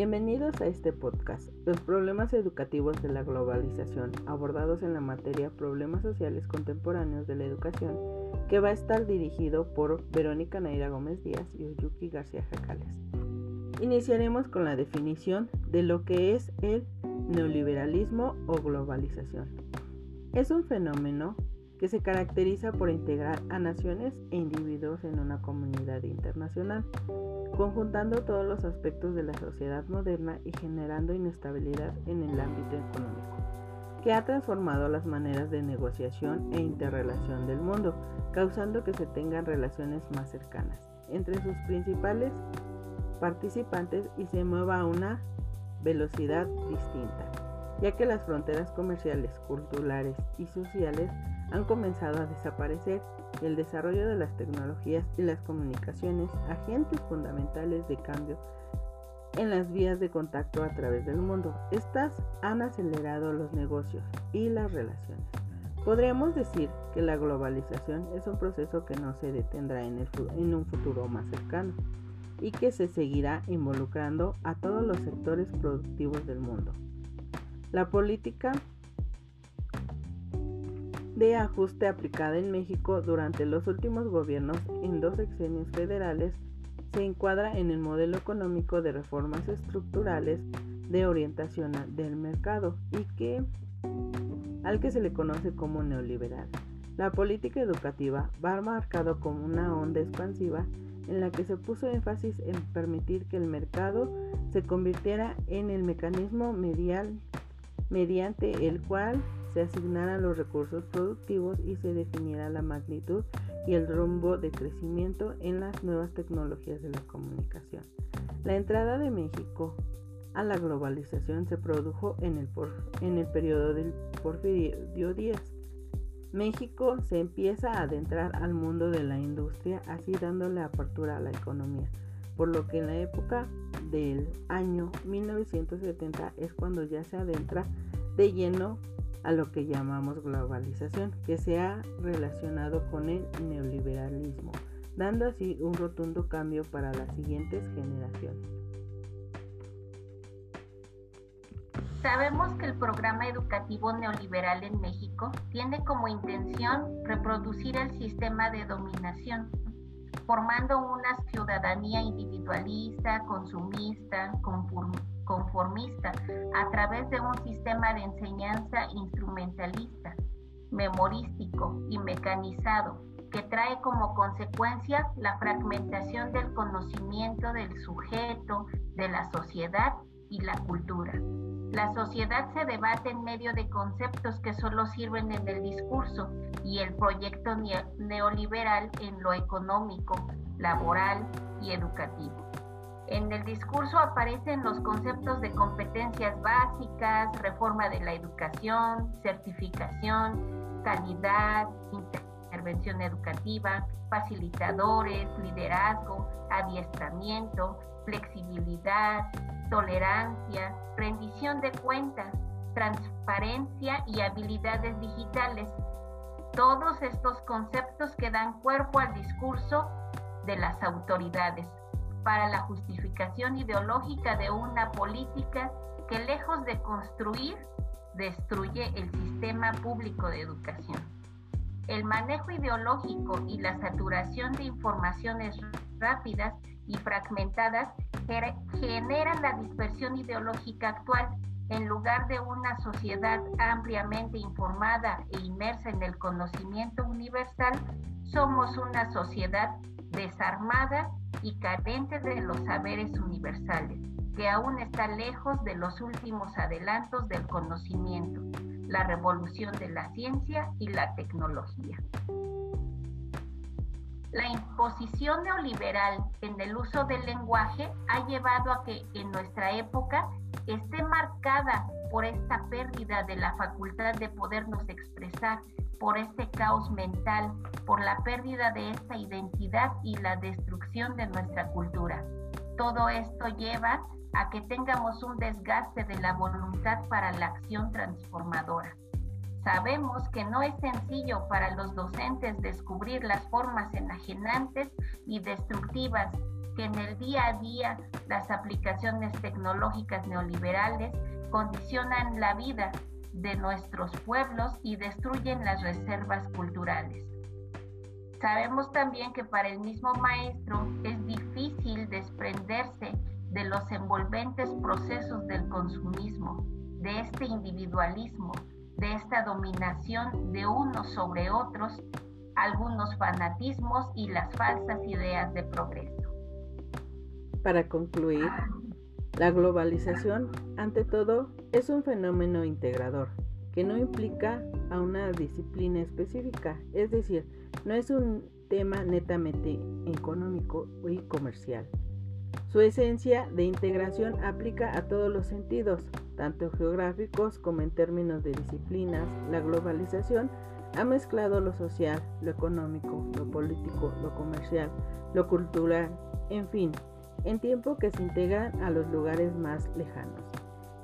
Bienvenidos a este podcast, Los problemas educativos de la globalización, abordados en la materia Problemas sociales contemporáneos de la educación, que va a estar dirigido por Verónica Naira Gómez Díaz y Oyuki García Jacales. Iniciaremos con la definición de lo que es el neoliberalismo o globalización. Es un fenómeno que se caracteriza por integrar a naciones e individuos en una comunidad internacional, conjuntando todos los aspectos de la sociedad moderna y generando inestabilidad en el ámbito económico, que ha transformado las maneras de negociación e interrelación del mundo, causando que se tengan relaciones más cercanas entre sus principales participantes y se mueva a una velocidad distinta, ya que las fronteras comerciales, culturales y sociales han comenzado a desaparecer el desarrollo de las tecnologías y las comunicaciones, agentes fundamentales de cambio en las vías de contacto a través del mundo. Estas han acelerado los negocios y las relaciones. Podríamos decir que la globalización es un proceso que no se detendrá en, en un futuro más cercano y que se seguirá involucrando a todos los sectores productivos del mundo. La política de ajuste aplicada en México durante los últimos gobiernos en dos sexenios federales se encuadra en el modelo económico de reformas estructurales de orientación del mercado y que al que se le conoce como neoliberal. La política educativa va marcado como una onda expansiva en la que se puso énfasis en permitir que el mercado se convirtiera en el mecanismo medial mediante el cual se asignaran los recursos productivos y se definiera la magnitud y el rumbo de crecimiento en las nuevas tecnologías de la comunicación. La entrada de México a la globalización se produjo en el, en el periodo del Porfirio Díaz. México se empieza a adentrar al mundo de la industria, así dándole apertura a la economía, por lo que en la época del año 1970 es cuando ya se adentra de lleno a lo que llamamos globalización, que se ha relacionado con el neoliberalismo, dando así un rotundo cambio para las siguientes generaciones. Sabemos que el programa educativo neoliberal en México tiene como intención reproducir el sistema de dominación, formando una ciudadanía individualista, consumista, conformista a través de un sistema de enseñanza instrumentalista, memorístico y mecanizado que trae como consecuencia la fragmentación del conocimiento del sujeto, de la sociedad y la cultura. La sociedad se debate en medio de conceptos que solo sirven en el discurso y el proyecto neoliberal en lo económico, laboral y educativo. En el discurso aparecen los conceptos de competencias básicas, reforma de la educación, certificación, calidad, intervención educativa, facilitadores, liderazgo, adiestramiento, flexibilidad, tolerancia, rendición de cuentas, transparencia y habilidades digitales. Todos estos conceptos que dan cuerpo al discurso de las autoridades para la justificación ideológica de una política que lejos de construir, destruye el sistema público de educación. El manejo ideológico y la saturación de informaciones rápidas y fragmentadas generan la dispersión ideológica actual en lugar de una sociedad ampliamente informada e inmersa en el conocimiento universal, somos una sociedad desarmada y carente de los saberes universales, que aún está lejos de los últimos adelantos del conocimiento, la revolución de la ciencia y la tecnología. La imposición neoliberal en el uso del lenguaje ha llevado a que en nuestra época esté marcada por esta pérdida de la facultad de podernos expresar por este caos mental, por la pérdida de esta identidad y la destrucción de nuestra cultura. Todo esto lleva a que tengamos un desgaste de la voluntad para la acción transformadora. Sabemos que no es sencillo para los docentes descubrir las formas enajenantes y destructivas que en el día a día las aplicaciones tecnológicas neoliberales condicionan la vida de nuestros pueblos y destruyen las reservas culturales. Sabemos también que para el mismo maestro es difícil desprenderse de los envolventes procesos del consumismo, de este individualismo, de esta dominación de unos sobre otros, algunos fanatismos y las falsas ideas de progreso. Para concluir, la globalización, ante todo, es un fenómeno integrador que no implica a una disciplina específica, es decir, no es un tema netamente económico y comercial. Su esencia de integración aplica a todos los sentidos, tanto geográficos como en términos de disciplinas. La globalización ha mezclado lo social, lo económico, lo político, lo comercial, lo cultural, en fin, en tiempo que se integran a los lugares más lejanos.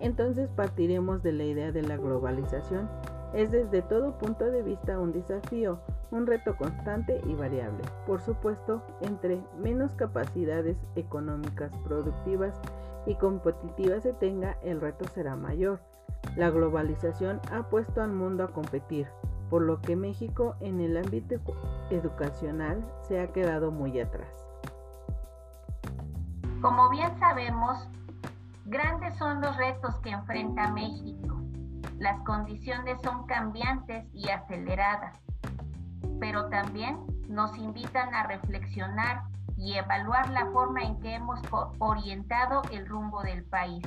Entonces partiremos de la idea de la globalización. Es desde todo punto de vista un desafío, un reto constante y variable. Por supuesto, entre menos capacidades económicas, productivas y competitivas se tenga, el reto será mayor. La globalización ha puesto al mundo a competir, por lo que México en el ámbito educacional se ha quedado muy atrás. Como bien sabemos, grandes son los retos que enfrenta México. Las condiciones son cambiantes y aceleradas, pero también nos invitan a reflexionar y evaluar la forma en que hemos orientado el rumbo del país.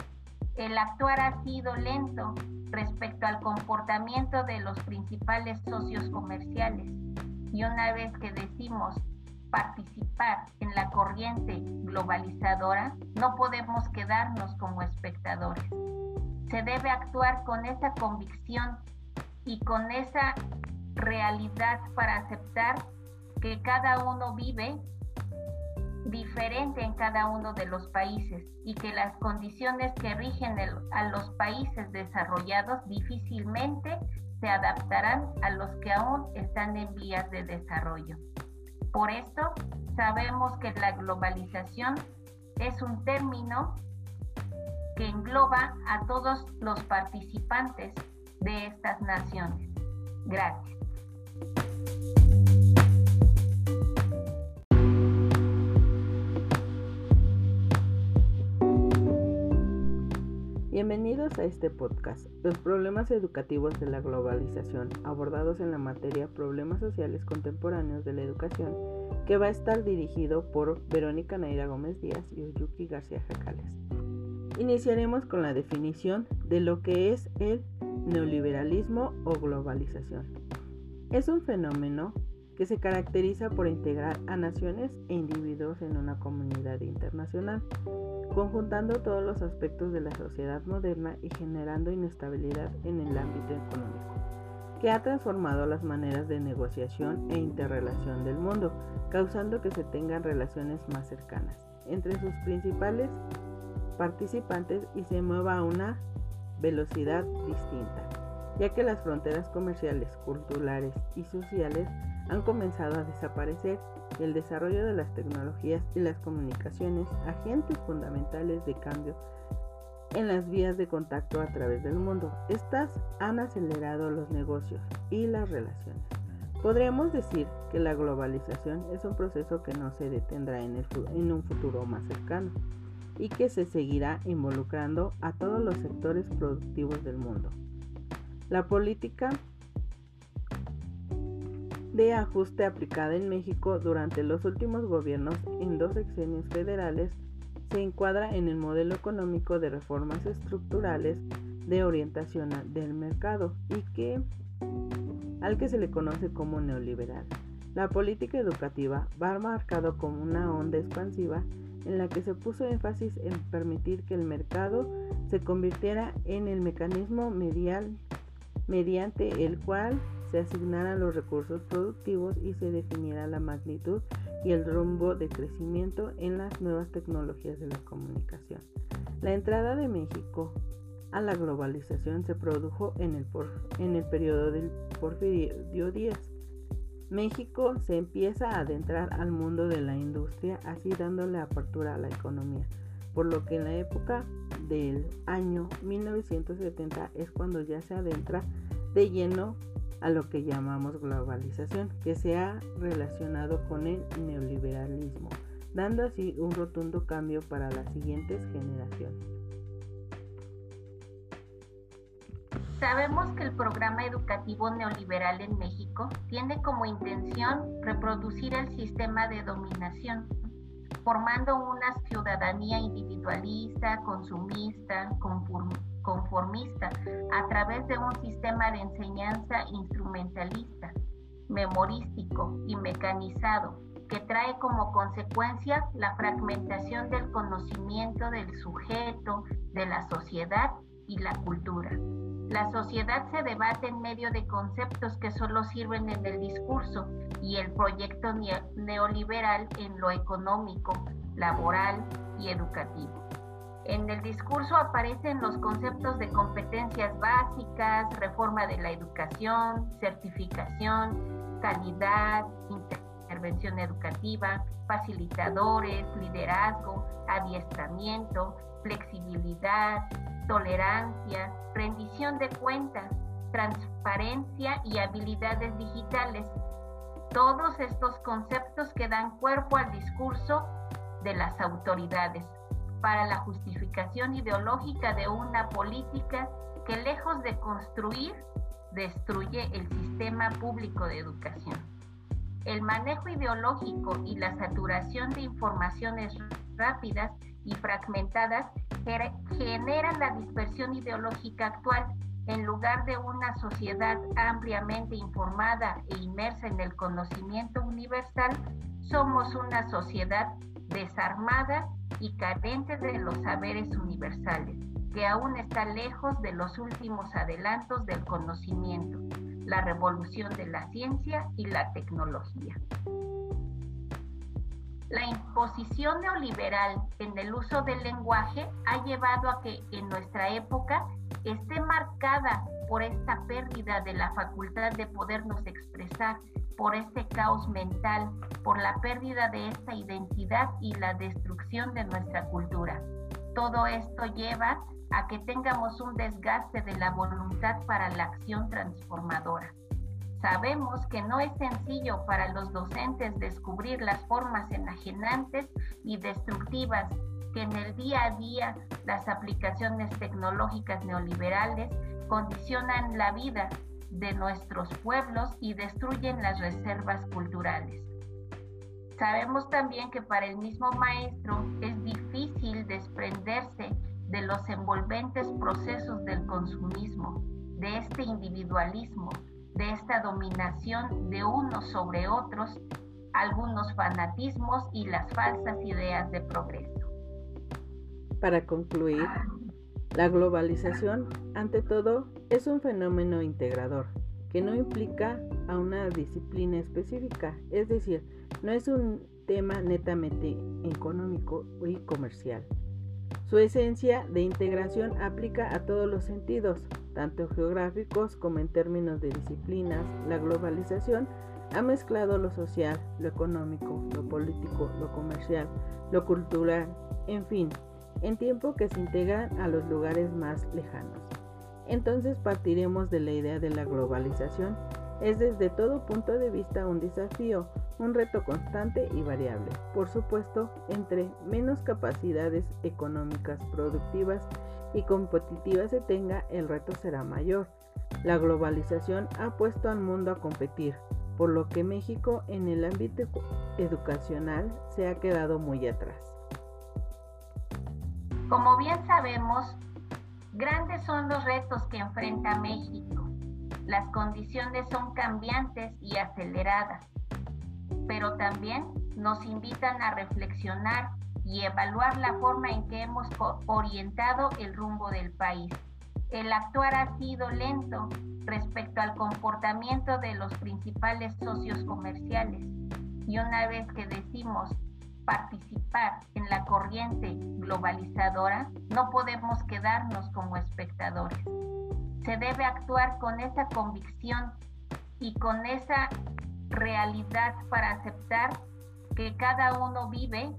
El actuar ha sido lento respecto al comportamiento de los principales socios comerciales. Y una vez que decimos participar en la corriente globalizadora, no podemos quedarnos como espectadores. Se debe actuar con esa convicción y con esa realidad para aceptar que cada uno vive diferente en cada uno de los países y que las condiciones que rigen a los países desarrollados difícilmente se adaptarán a los que aún están en vías de desarrollo. Por esto, sabemos que la globalización es un término que engloba a todos los participantes de estas naciones. Gracias. Bienvenidos a este podcast, los problemas educativos de la globalización, abordados en la materia Problemas Sociales Contemporáneos de la Educación, que va a estar dirigido por Verónica Naira Gómez Díaz y Oyuki García Jacales. Iniciaremos con la definición de lo que es el neoliberalismo o globalización. Es un fenómeno que se caracteriza por integrar a naciones e individuos en una comunidad internacional, conjuntando todos los aspectos de la sociedad moderna y generando inestabilidad en el ámbito económico, que ha transformado las maneras de negociación e interrelación del mundo, causando que se tengan relaciones más cercanas entre sus principales participantes y se mueva a una velocidad distinta, ya que las fronteras comerciales, culturales y sociales han comenzado a desaparecer el desarrollo de las tecnologías y las comunicaciones, agentes fundamentales de cambio en las vías de contacto a través del mundo. Estas han acelerado los negocios y las relaciones. Podríamos decir que la globalización es un proceso que no se detendrá en, en un futuro más cercano y que se seguirá involucrando a todos los sectores productivos del mundo. La política de ajuste aplicada en México durante los últimos gobiernos en dos sexenios federales se encuadra en el modelo económico de reformas estructurales de orientación del mercado y que al que se le conoce como neoliberal. La política educativa va marcado como una onda expansiva en la que se puso énfasis en permitir que el mercado se convirtiera en el mecanismo medial mediante el cual se asignaran los recursos productivos y se definiera la magnitud y el rumbo de crecimiento en las nuevas tecnologías de la comunicación. La entrada de México a la globalización se produjo en el, en el periodo del Porfirio Díaz. México se empieza a adentrar al mundo de la industria, así dándole apertura a la economía, por lo que en la época del año 1970 es cuando ya se adentra de lleno a lo que llamamos globalización, que se ha relacionado con el neoliberalismo, dando así un rotundo cambio para las siguientes generaciones. Sabemos que el programa educativo neoliberal en México tiene como intención reproducir el sistema de dominación, formando una ciudadanía individualista, consumista, conformista, a través de un sistema de enseñanza instrumentalista, memorístico y mecanizado, que trae como consecuencia la fragmentación del conocimiento del sujeto, de la sociedad y la cultura. La sociedad se debate en medio de conceptos que solo sirven en el discurso y el proyecto neoliberal en lo económico, laboral y educativo. En el discurso aparecen los conceptos de competencias básicas, reforma de la educación, certificación, calidad, intervención educativa, facilitadores, liderazgo, adiestramiento, flexibilidad, tolerancia, rendición de cuentas, transparencia y habilidades digitales. Todos estos conceptos que dan cuerpo al discurso de las autoridades para la justificación ideológica de una política que lejos de construir, destruye el sistema público de educación. El manejo ideológico y la saturación de informaciones rápidas y fragmentadas generan la dispersión ideológica actual en lugar de una sociedad ampliamente informada e inmersa en el conocimiento universal, somos una sociedad desarmada y carente de los saberes universales, que aún está lejos de los últimos adelantos del conocimiento, la revolución de la ciencia y la tecnología. La imposición neoliberal en el uso del lenguaje ha llevado a que en nuestra época esté marcada por esta pérdida de la facultad de podernos expresar, por este caos mental, por la pérdida de esta identidad y la destrucción de nuestra cultura. Todo esto lleva a que tengamos un desgaste de la voluntad para la acción transformadora. Sabemos que no es sencillo para los docentes descubrir las formas enajenantes y destructivas que en el día a día las aplicaciones tecnológicas neoliberales condicionan la vida de nuestros pueblos y destruyen las reservas culturales. Sabemos también que para el mismo maestro es difícil desprenderse de los envolventes procesos del consumismo, de este individualismo, de esta dominación de unos sobre otros, algunos fanatismos y las falsas ideas de progreso. Para concluir, la globalización, ante todo, es un fenómeno integrador que no implica a una disciplina específica, es decir, no es un tema netamente económico y comercial. Su esencia de integración aplica a todos los sentidos, tanto geográficos como en términos de disciplinas. La globalización ha mezclado lo social, lo económico, lo político, lo comercial, lo cultural, en fin, en tiempo que se integran a los lugares más lejanos. Entonces partiremos de la idea de la globalización. Es desde todo punto de vista un desafío, un reto constante y variable. Por supuesto, entre menos capacidades económicas productivas y competitivas se tenga, el reto será mayor. La globalización ha puesto al mundo a competir, por lo que México en el ámbito educacional se ha quedado muy atrás. Como bien sabemos, grandes son los retos que enfrenta México. Las condiciones son cambiantes y aceleradas, pero también nos invitan a reflexionar y evaluar la forma en que hemos orientado el rumbo del país. El actuar ha sido lento respecto al comportamiento de los principales socios comerciales. Y una vez que decimos participar en la corriente globalizadora, no podemos quedarnos como espectadores. Se debe actuar con esa convicción y con esa realidad para aceptar que cada uno vive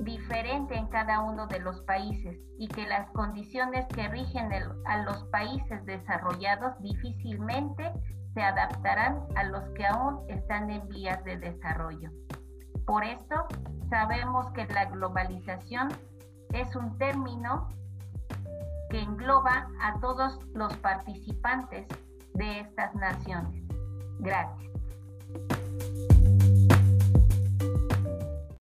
diferente en cada uno de los países y que las condiciones que rigen a los países desarrollados difícilmente se adaptarán a los que aún están en vías de desarrollo. Por esto, sabemos que la globalización es un término que engloba a todos los participantes de estas naciones. Gracias.